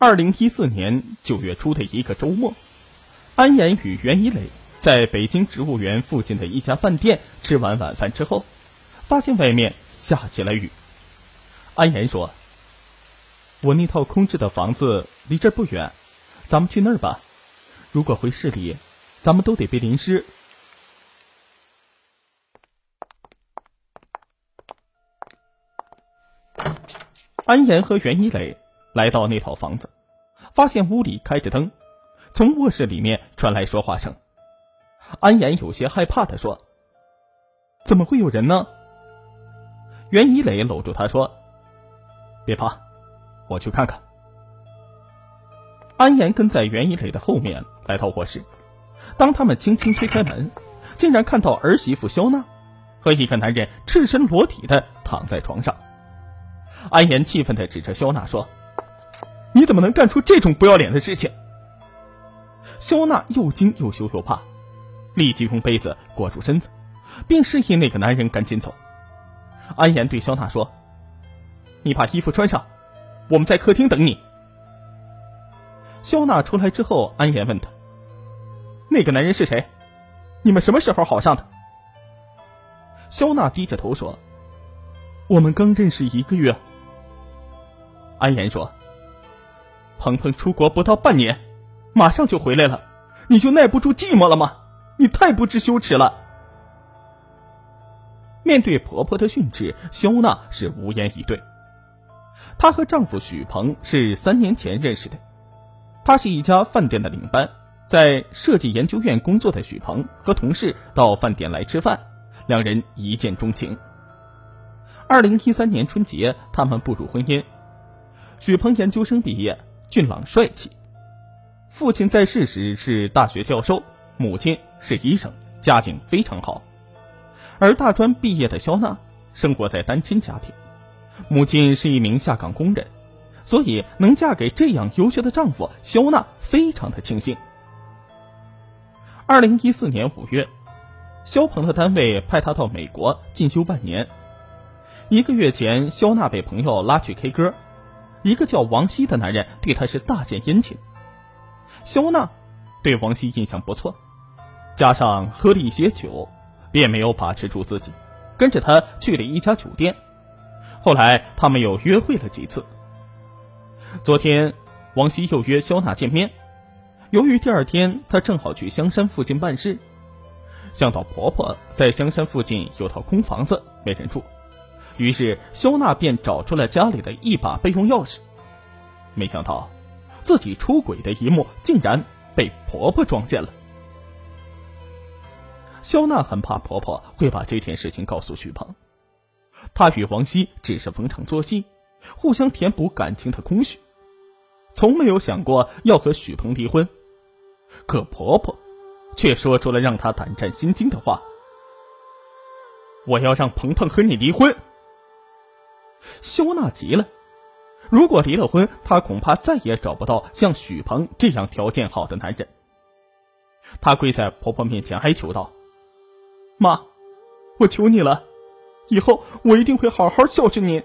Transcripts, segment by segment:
二零一四年九月初的一个周末，安岩与袁一磊在北京植物园附近的一家饭店吃完晚饭之后，发现外面下起了雨。安岩说：“我那套空置的房子离这儿不远，咱们去那儿吧。如果回市里，咱们都得被淋湿。”安岩和袁一磊。来到那套房子，发现屋里开着灯，从卧室里面传来说话声。安岩有些害怕的说：“怎么会有人呢？”袁一磊搂住他说：“别怕，我去看看。”安岩跟在袁一磊的后面来到卧室，当他们轻轻推开门，竟然看到儿媳妇肖娜和一个男人赤身裸体的躺在床上。安岩气愤的指着肖娜说。你怎么能干出这种不要脸的事情？肖娜又惊又羞又怕，立即用被子裹住身子，并示意那个男人赶紧走。安言对肖娜说：“你把衣服穿上，我们在客厅等你。”肖娜出来之后，安言问他：“那个男人是谁？你们什么时候好上的？”肖娜低着头说：“我们刚认识一个月。”安言说。鹏鹏出国不到半年，马上就回来了，你就耐不住寂寞了吗？你太不知羞耻了！面对婆婆的训斥，肖娜是无言以对。她和丈夫许鹏是三年前认识的，他是一家饭店的领班，在设计研究院工作的许鹏和同事到饭店来吃饭，两人一见钟情。二零一三年春节，他们步入婚姻，许鹏研究生毕业。俊朗帅气，父亲在世时是大学教授，母亲是医生，家境非常好。而大专毕业的肖娜生活在单亲家庭，母亲是一名下岗工人，所以能嫁给这样优秀的丈夫，肖娜非常的庆幸。二零一四年五月，肖鹏的单位派他到美国进修半年。一个月前，肖娜被朋友拉去 K 歌。一个叫王希的男人对她是大献殷勤，肖娜对王希印象不错，加上喝了一些酒，便没有把持住自己，跟着他去了一家酒店。后来他们又约会了几次。昨天，王希又约肖娜见面，由于第二天她正好去香山附近办事，想到婆婆在香山附近有套空房子没人住。于是，肖娜便找出了家里的一把备用钥匙，没想到，自己出轨的一幕竟然被婆婆撞见了。肖娜很怕婆婆会把这件事情告诉许鹏，她与王熙只是逢场作戏，互相填补感情的空虚，从没有想过要和许鹏离婚。可婆婆，却说出了让她胆战心惊的话：“我要让鹏鹏和你离婚。”肖娜急了，如果离了婚，她恐怕再也找不到像许鹏这样条件好的男人。她跪在婆婆面前哀求道：“妈，我求你了，以后我一定会好好孝顺您，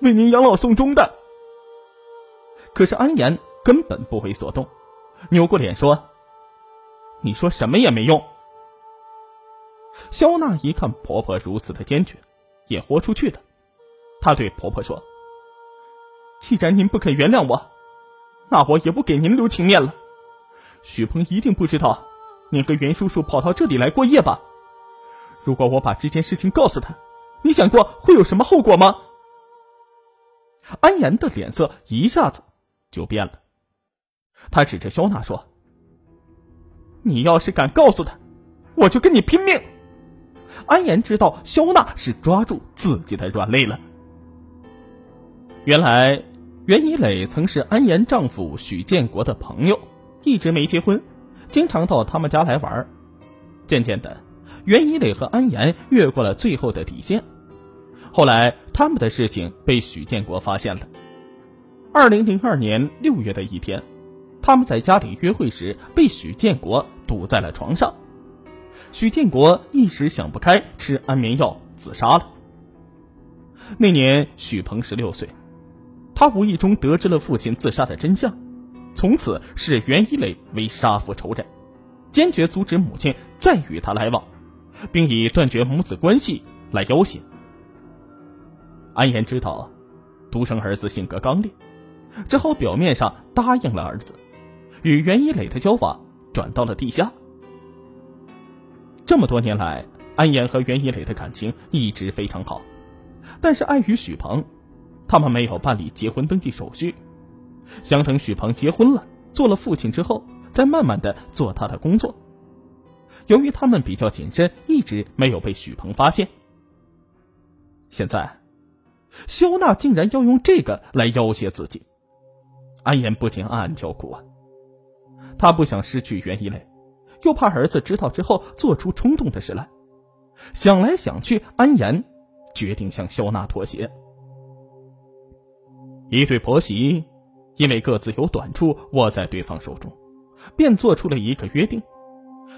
为您养老送终的。”可是安言根本不为所动，扭过脸说：“你说什么也没用。”肖娜一看婆婆如此的坚决，也豁出去了。她对婆婆说：“既然您不肯原谅我，那我也不给您留情面了。许鹏一定不知道，您和袁叔叔跑到这里来过夜吧？如果我把这件事情告诉他，你想过会有什么后果吗？”安言的脸色一下子就变了，他指着肖娜说：“你要是敢告诉他，我就跟你拼命！”安言知道肖娜是抓住自己的软肋了。原来，袁一磊曾是安言丈夫许建国的朋友，一直没结婚，经常到他们家来玩。渐渐的，袁一磊和安言越过了最后的底线。后来，他们的事情被许建国发现了。二零零二年六月的一天，他们在家里约会时被许建国堵在了床上。许建国一时想不开，吃安眠药自杀了。那年，许鹏十六岁。他无意中得知了父亲自杀的真相，从此视袁一磊为杀父仇人，坚决阻止母亲再与他来往，并以断绝母子关系来要挟。安言知道，独生儿子性格刚烈，只好表面上答应了儿子，与袁一磊的交往转到了地下。这么多年来，安言和袁一磊的感情一直非常好，但是碍于许鹏，他们没有办理结婚登记手续，想等许鹏结婚了，做了父亲之后，再慢慢的做他的工作。由于他们比较谨慎，一直没有被许鹏发现。现在，肖娜竟然要用这个来要挟自己，安言不禁暗暗叫苦啊！他不想失去袁一磊。又怕儿子知道之后做出冲动的事来，想来想去，安言决定向肖娜妥协。一对婆媳因为各自有短处握在对方手中，便做出了一个约定：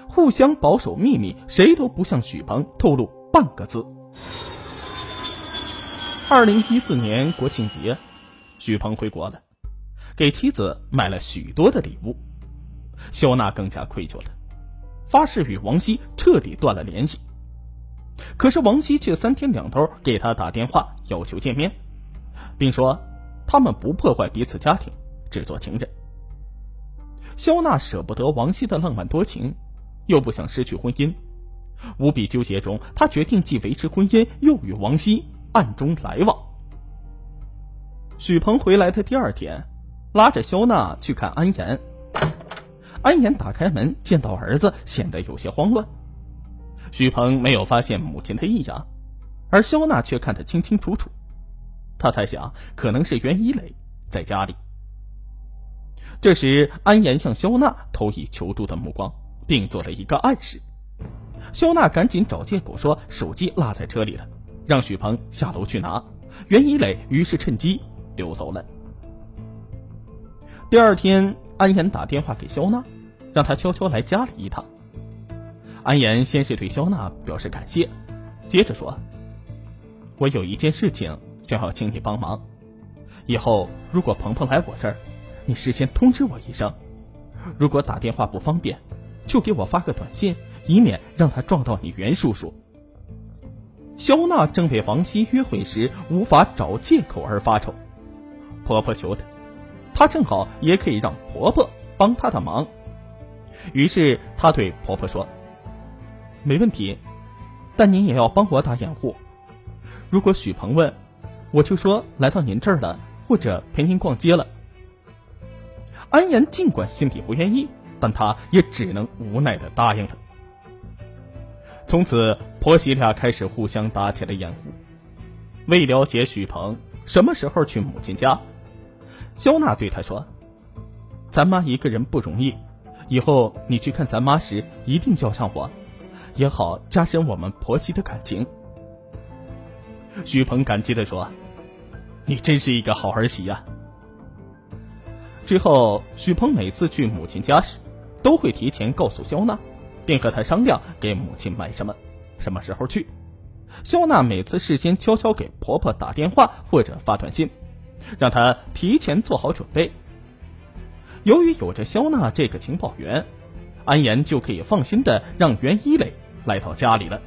互相保守秘密，谁都不向许鹏透露半个字。二零一四年国庆节，许鹏回国了，给妻子买了许多的礼物，肖娜更加愧疚了。发誓与王希彻底断了联系，可是王希却三天两头给他打电话要求见面，并说他们不破坏彼此家庭，只做情人。肖娜舍不得王希的浪漫多情，又不想失去婚姻，无比纠结中，她决定既维持婚姻，又与王希暗中来往。许鹏回来的第二天，拉着肖娜去看安言。安言打开门，见到儿子，显得有些慌乱。许鹏没有发现母亲的异样，而肖娜却看得清清楚楚。他猜想可能是袁一磊在家里。这时，安言向肖娜投以求助的目光，并做了一个暗示。肖娜赶紧找借口说手机落在车里了，让许鹏下楼去拿。袁一磊于是趁机溜走了。第二天。安言打电话给肖娜，让她悄悄来家里一趟。安言先是对肖娜表示感谢，接着说：“我有一件事情想要请你帮忙，以后如果鹏鹏来我这儿，你事先通知我一声。如果打电话不方便，就给我发个短信，以免让他撞到你袁叔叔。”肖娜正为王熙约会时无法找借口而发愁，婆婆求她。她正好也可以让婆婆帮她的忙，于是她对婆婆说：“没问题，但您也要帮我打掩护。如果许鹏问，我就说来到您这儿了，或者陪您逛街了。”安言尽管心里不愿意，但她也只能无奈的答应了。从此，婆媳俩开始互相打起了掩护。为了解许鹏什么时候去母亲家。肖娜对他说：“咱妈一个人不容易，以后你去看咱妈时一定叫上我，也好加深我们婆媳的感情。”许鹏感激的说：“你真是一个好儿媳呀。”之后，许鹏每次去母亲家时，都会提前告诉肖娜，并和她商量给母亲买什么，什么时候去。肖娜每次事先悄悄给婆婆打电话或者发短信。让她提前做好准备。由于有着肖娜这个情报员，安言就可以放心的让袁一磊来到家里了。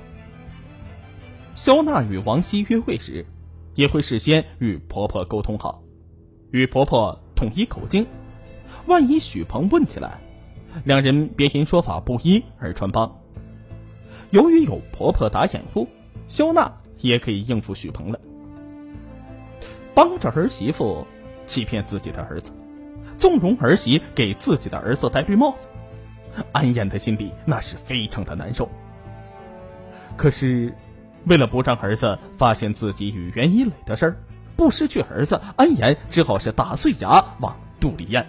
肖娜与王希约会时，也会事先与婆婆沟通好，与婆婆统一口径。万一许鹏问起来，两人别因说法不一而穿帮。由于有婆婆打掩护，肖娜也可以应付许鹏了。帮着儿媳妇欺骗自己的儿子，纵容儿媳给自己的儿子戴绿帽子，安燕的心里那是非常的难受。可是，为了不让儿子发现自己与袁一磊的事儿，不失去儿子，安言只好是打碎牙往肚里咽。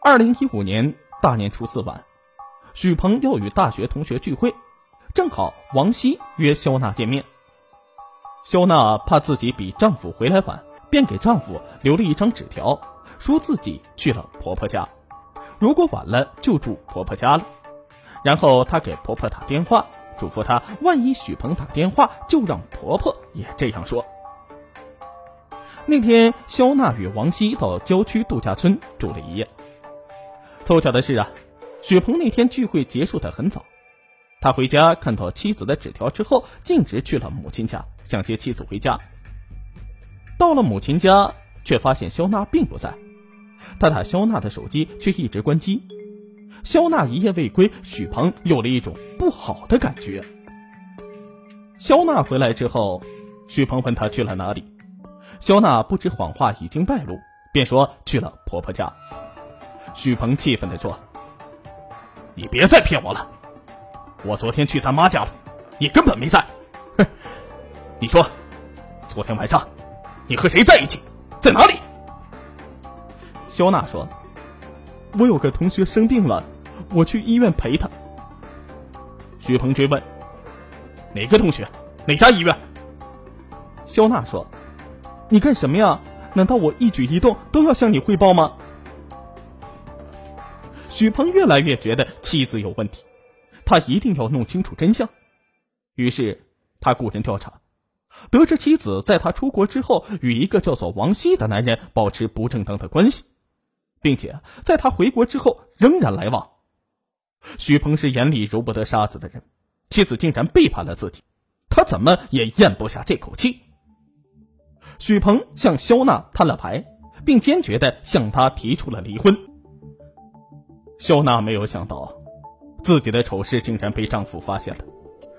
二零一五年大年初四晚，许鹏要与大学同学聚会，正好王希约肖娜见面。肖娜怕自己比丈夫回来晚，便给丈夫留了一张纸条，说自己去了婆婆家，如果晚了就住婆婆家了。然后她给婆婆打电话，嘱咐她万一许鹏打电话，就让婆婆也这样说。那天，肖娜与王希到郊区度假村住了一夜。凑巧的是啊，许鹏那天聚会结束的很早，他回家看到妻子的纸条之后，径直去了母亲家，想接妻子回家。到了母亲家，却发现肖娜并不在，他打肖娜的手机却一直关机。肖娜一夜未归，许鹏有了一种不好的感觉。肖娜回来之后，许鹏问她去了哪里。肖娜不知谎话已经败露，便说去了婆婆家。许鹏气愤地说：“你别再骗我了，我昨天去咱妈家了，你根本没在。哼，你说，昨天晚上你和谁在一起，在哪里？”肖娜说：“我有个同学生病了，我去医院陪他。”许鹏追问：“哪个同学？哪家医院？”肖娜说。你干什么呀？难道我一举一动都要向你汇报吗？许鹏越来越觉得妻子有问题，他一定要弄清楚真相。于是他雇人调查，得知妻子在他出国之后与一个叫做王希的男人保持不正当的关系，并且在他回国之后仍然来往。许鹏是眼里揉不得沙子的人，妻子竟然背叛了自己，他怎么也咽不下这口气。许鹏向肖娜摊了牌，并坚决的向她提出了离婚。肖娜没有想到，自己的丑事竟然被丈夫发现了，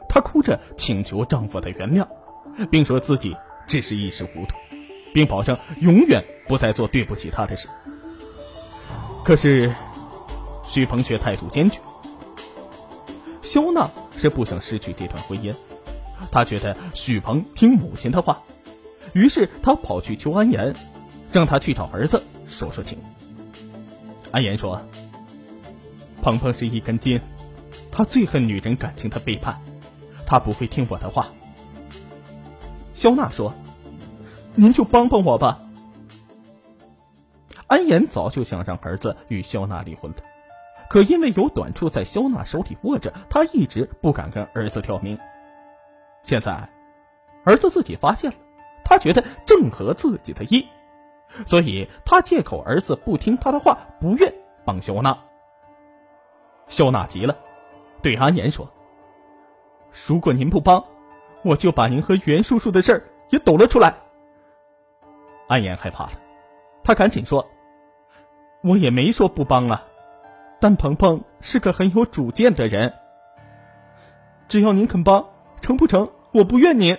她哭着请求丈夫的原谅，并说自己只是一时糊涂，并保证永远不再做对不起他的事。可是，许鹏却态度坚决。肖娜是不想失去这段婚姻，她觉得许鹏听母亲的话。于是她跑去求安言，让他去找儿子说说情。安言说：“鹏鹏是一根筋，他最恨女人感情的背叛，他不会听我的话。”肖娜说：“您就帮帮我吧。”安言早就想让儿子与肖娜离婚的，可因为有短处在肖娜手里握着，他一直不敢跟儿子挑明。现在，儿子自己发现了。他觉得正合自己的意，所以他借口儿子不听他的话，不愿帮肖娜。肖娜急了，对安言说：“如果您不帮，我就把您和袁叔叔的事儿也抖了出来。”安言害怕了，他赶紧说：“我也没说不帮啊，但鹏鹏是个很有主见的人，只要您肯帮，成不成？我不怨您。”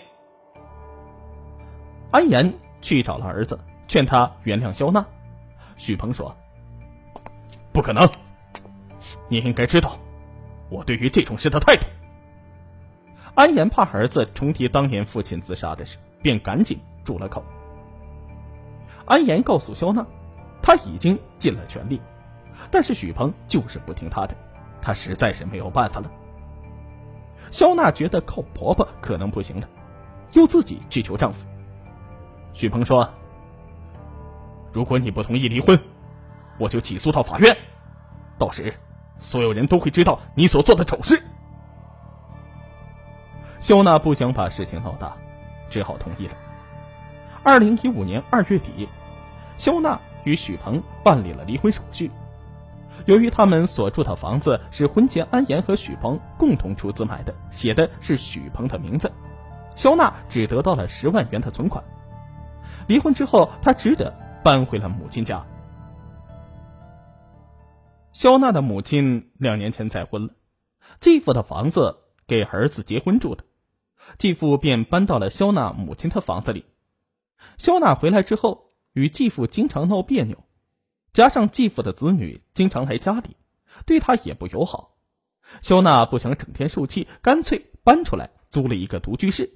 安言去找了儿子，劝他原谅肖娜。许鹏说：“不可能，你应该知道我对于这种事的态度。”安言怕儿子重提当年父亲自杀的事，便赶紧住了口。安言告诉肖娜，他已经尽了全力，但是许鹏就是不听他的，他实在是没有办法了。肖娜觉得靠婆婆可能不行了，又自己去求丈夫。许鹏说：“如果你不同意离婚，我就起诉到法院，到时所有人都会知道你所做的丑事。”肖娜不想把事情闹大，只好同意了。二零一五年二月底，肖娜与许鹏办理了离婚手续。由于他们所住的房子是婚前安言和许鹏共同出资买的，写的是许鹏的名字，肖娜只得到了十万元的存款。离婚之后，他只得搬回了母亲家。肖娜的母亲两年前再婚了，继父的房子给儿子结婚住的，继父便搬到了肖娜母亲的房子里。肖娜回来之后，与继父经常闹别扭，加上继父的子女经常来家里，对他也不友好。肖娜不想整天受气，干脆搬出来租了一个独居室。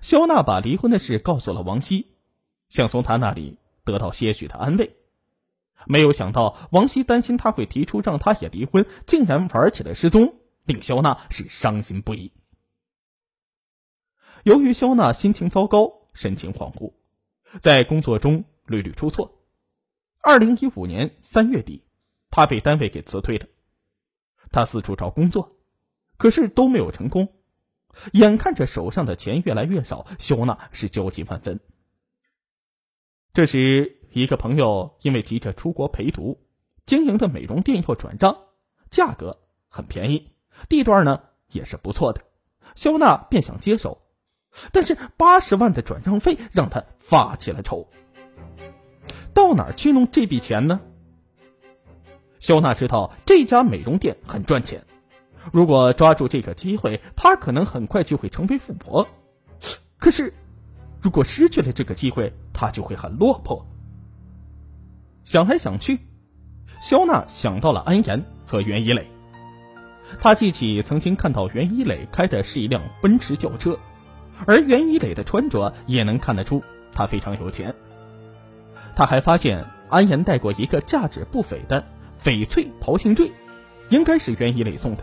肖娜把离婚的事告诉了王希，想从他那里得到些许的安慰。没有想到，王希担心他会提出让他也离婚，竟然玩起了失踪，令肖娜是伤心不已。由于肖娜心情糟糕，神情恍惚，在工作中屡屡出错。二零一五年三月底，他被单位给辞退了。他四处找工作，可是都没有成功。眼看着手上的钱越来越少，肖娜是焦急万分，这时，一个朋友因为急着出国陪读，经营的美容店要转账，价格很便宜，地段呢也是不错的，肖娜便想接手，但是八十万的转让费让他发起了愁。到哪儿去弄这笔钱呢？肖娜知道这家美容店很赚钱，如果抓住这个机会，她可能很快就会成为富婆。可是，如果失去了这个机会，她就会很落魄。想来想去，肖娜想到了安岩和袁一磊。她记起曾经看到袁一磊开的是一辆奔驰轿车，而袁一磊的穿着也能看得出他非常有钱。他还发现安岩戴过一个价值不菲的翡翠桃心坠，应该是袁一磊送的。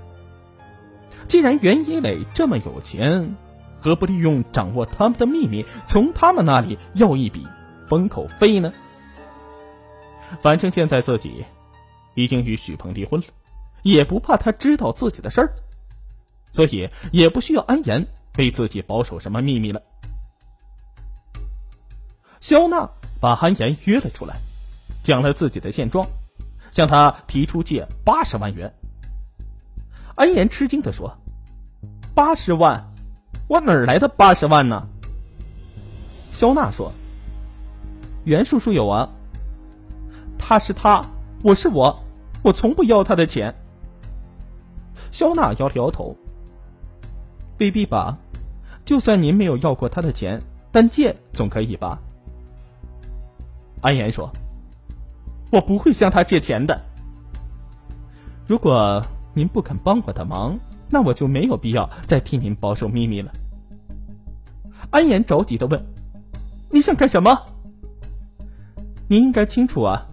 既然袁一磊这么有钱，何不利用掌握他们的秘密，从他们那里要一笔封口费呢？反正现在自己已经与许鹏离婚了，也不怕他知道自己的事儿，所以也不需要安言为自己保守什么秘密了。肖娜把安岩约了出来，讲了自己的现状，向他提出借八十万元。安岩吃惊的说：“八十万，我哪来的八十万呢？”肖娜说：“袁叔叔有啊。”他是他，我是我，我从不要他的钱。肖娜摇了摇头，未必吧。就算您没有要过他的钱，但借总可以吧？安言说：“我不会向他借钱的。如果您不肯帮我的忙，那我就没有必要再替您保守秘密了。”安言着急的问：“你想干什么？你应该清楚啊。”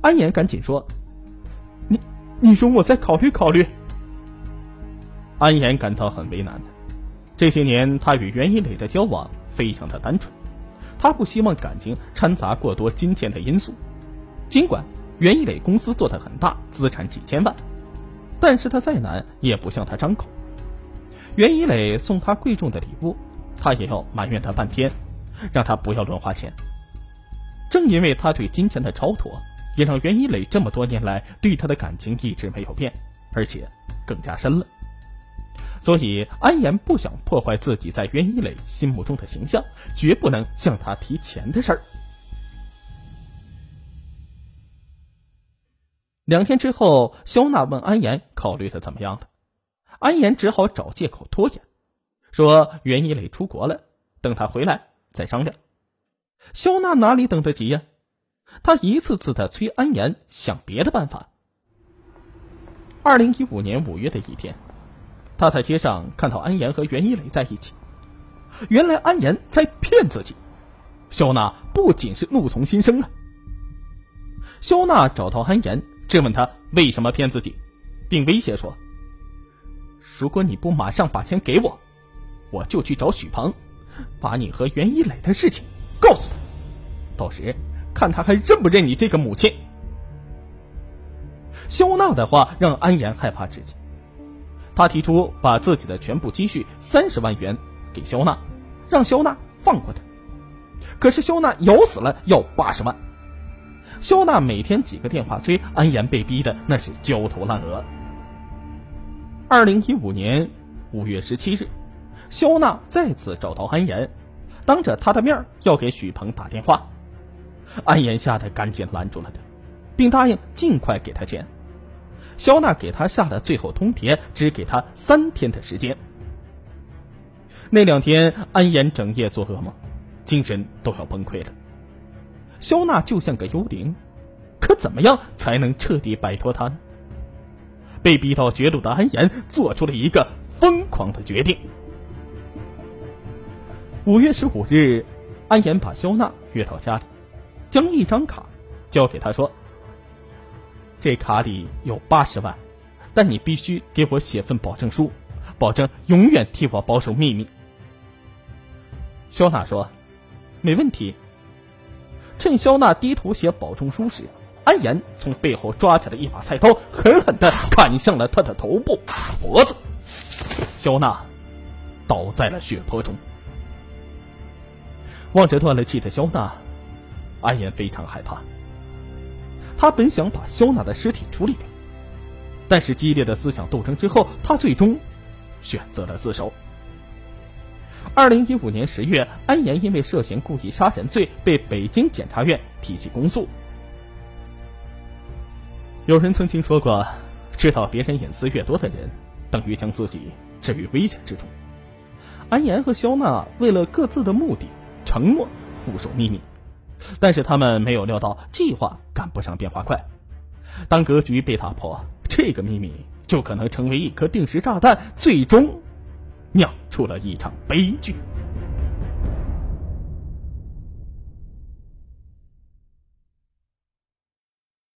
安言赶紧说：“你，你容我再考虑考虑。”安言感到很为难的。这些年，他与袁一磊的交往非常的单纯，他不希望感情掺杂过多金钱的因素。尽管袁一磊公司做的很大，资产几千万，但是他再难也不向他张口。袁一磊送他贵重的礼物，他也要埋怨他半天，让他不要乱花钱。正因为他对金钱的超脱。也让袁一磊这么多年来对他的感情一直没有变，而且更加深了。所以安岩不想破坏自己在袁一磊心目中的形象，绝不能向他提钱的事儿。两天之后，肖娜问安岩考虑的怎么样了，安岩只好找借口拖延，说袁一磊出国了，等他回来再商量。肖娜哪里等得及呀？他一次次的催安岩想别的办法。二零一五年五月的一天，他在街上看到安言和袁一磊在一起。原来安言在骗自己，肖娜不仅是怒从心生了。肖娜找到安言，质问他为什么骗自己，并威胁说：“如果你不马上把钱给我，我就去找许鹏，把你和袁一磊的事情告诉他，到时……”看他还认不认你这个母亲？肖娜的话让安言害怕至极，他提出把自己的全部积蓄三十万元给肖娜，让肖娜放过他。可是肖娜咬死了要八十万。肖娜每天几个电话催，安岩被逼的那是焦头烂额。二零一五年五月十七日，肖娜再次找到安岩，当着他的面要给许鹏打电话。安岩吓得赶紧拦住了他，并答应尽快给他钱。肖娜给他下了最后通牒，只给他三天的时间。那两天，安岩整夜做噩梦，精神都要崩溃了。肖娜就像个幽灵，可怎么样才能彻底摆脱他呢？被逼到绝路的安岩做出了一个疯狂的决定。五月十五日，安岩把肖娜约到家里。将一张卡交给他说：“这卡里有八十万，但你必须给我写份保证书，保证永远替我保守秘密。”肖娜说：“没问题。”趁肖娜低头写保证书时，安言从背后抓起了一把菜刀，狠狠的砍向了他的头部、脖子。肖娜倒在了血泊中。望着断了气的肖娜。安言非常害怕。他本想把肖娜的尸体处理掉，但是激烈的思想斗争之后，他最终选择了自首。二零一五年十月，安岩因为涉嫌故意杀人罪被北京检察院提起公诉。有人曾经说过，知道别人隐私越多的人，等于将自己置于危险之中。安岩和肖娜为了各自的目的，承诺不守秘密，但是他们没有料到计划赶不上变化快。当格局被打破，这个秘密就可能成为一颗定时炸弹，最终。酿出了一场悲剧。